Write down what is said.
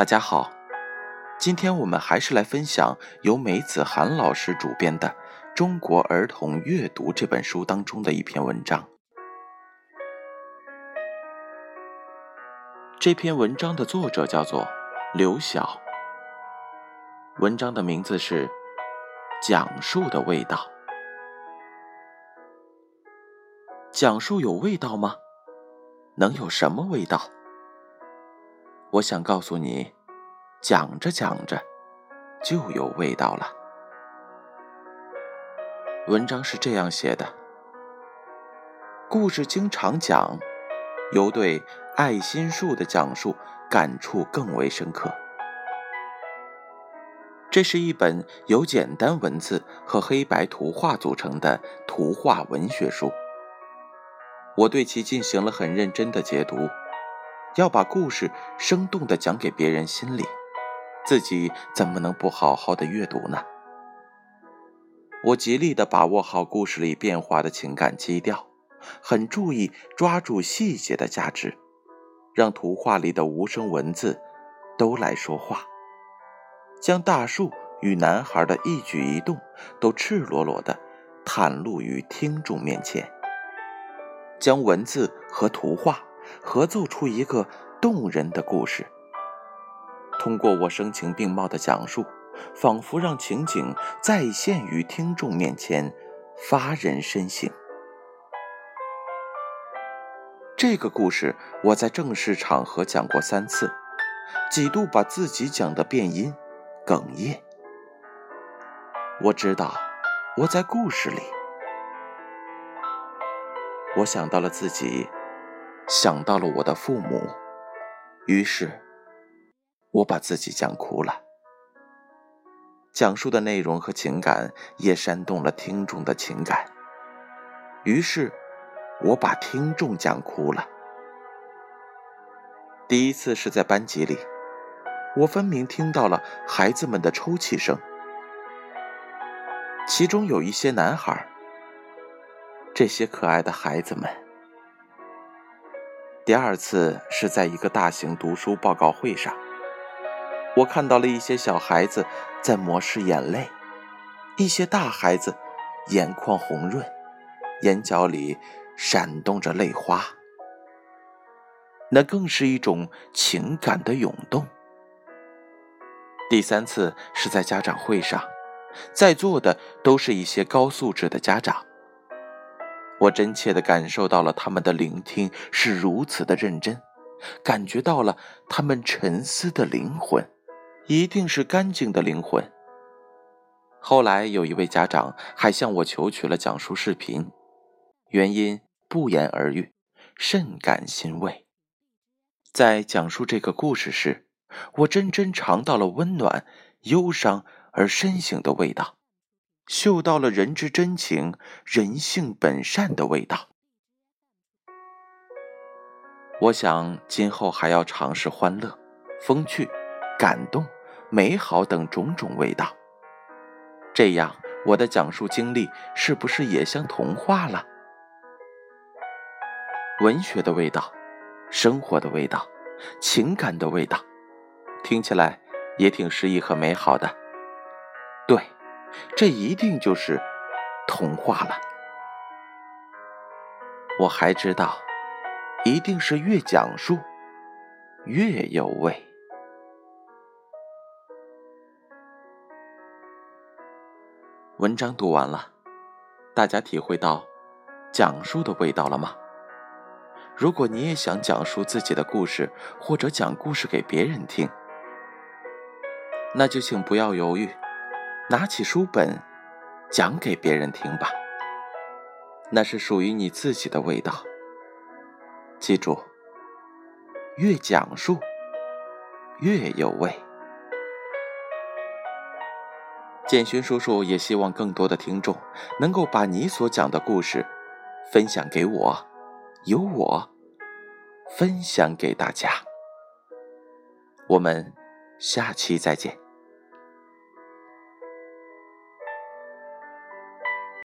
大家好，今天我们还是来分享由梅子涵老师主编的《中国儿童阅读》这本书当中的一篇文章。这篇文章的作者叫做刘晓，文章的名字是《讲述的味道》。讲述有味道吗？能有什么味道？我想告诉你，讲着讲着就有味道了。文章是这样写的：故事经常讲，由对爱心树的讲述感触更为深刻。这是一本由简单文字和黑白图画组成的图画文学书。我对其进行了很认真的解读，要把故事生动的讲给别人心里，自己怎么能不好好的阅读呢？我极力的把握好故事里变化的情感基调，很注意抓住细节的价值，让图画里的无声文字都来说话，将大树与男孩的一举一动都赤裸裸的袒露于听众面前。将文字和图画合奏出一个动人的故事。通过我声情并茂的讲述，仿佛让情景再现于听众面前，发人深省。这个故事我在正式场合讲过三次，几度把自己讲的变音、哽咽。我知道，我在故事里。我想到了自己，想到了我的父母，于是，我把自己讲哭了。讲述的内容和情感也煽动了听众的情感，于是，我把听众讲哭了。第一次是在班级里，我分明听到了孩子们的抽泣声，其中有一些男孩。这些可爱的孩子们。第二次是在一个大型读书报告会上，我看到了一些小孩子在抹拭眼泪，一些大孩子眼眶红润，眼角里闪动着泪花。那更是一种情感的涌动。第三次是在家长会上，在座的都是一些高素质的家长。我真切的感受到了他们的聆听是如此的认真，感觉到了他们沉思的灵魂，一定是干净的灵魂。后来有一位家长还向我求取了讲述视频，原因不言而喻，甚感欣慰。在讲述这个故事时，我真真尝到了温暖、忧伤而深省的味道。嗅到了人之真情、人性本善的味道。我想今后还要尝试欢乐、风趣、感动、美好等种种味道。这样，我的讲述经历是不是也像童话了？文学的味道，生活的味道，情感的味道，听起来也挺诗意和美好的。对。这一定就是童话了。我还知道，一定是越讲述越有味。文章读完了，大家体会到讲述的味道了吗？如果你也想讲述自己的故事，或者讲故事给别人听，那就请不要犹豫。拿起书本，讲给别人听吧。那是属于你自己的味道。记住，越讲述越有味。建勋叔叔也希望更多的听众能够把你所讲的故事分享给我，由我分享给大家。我们下期再见。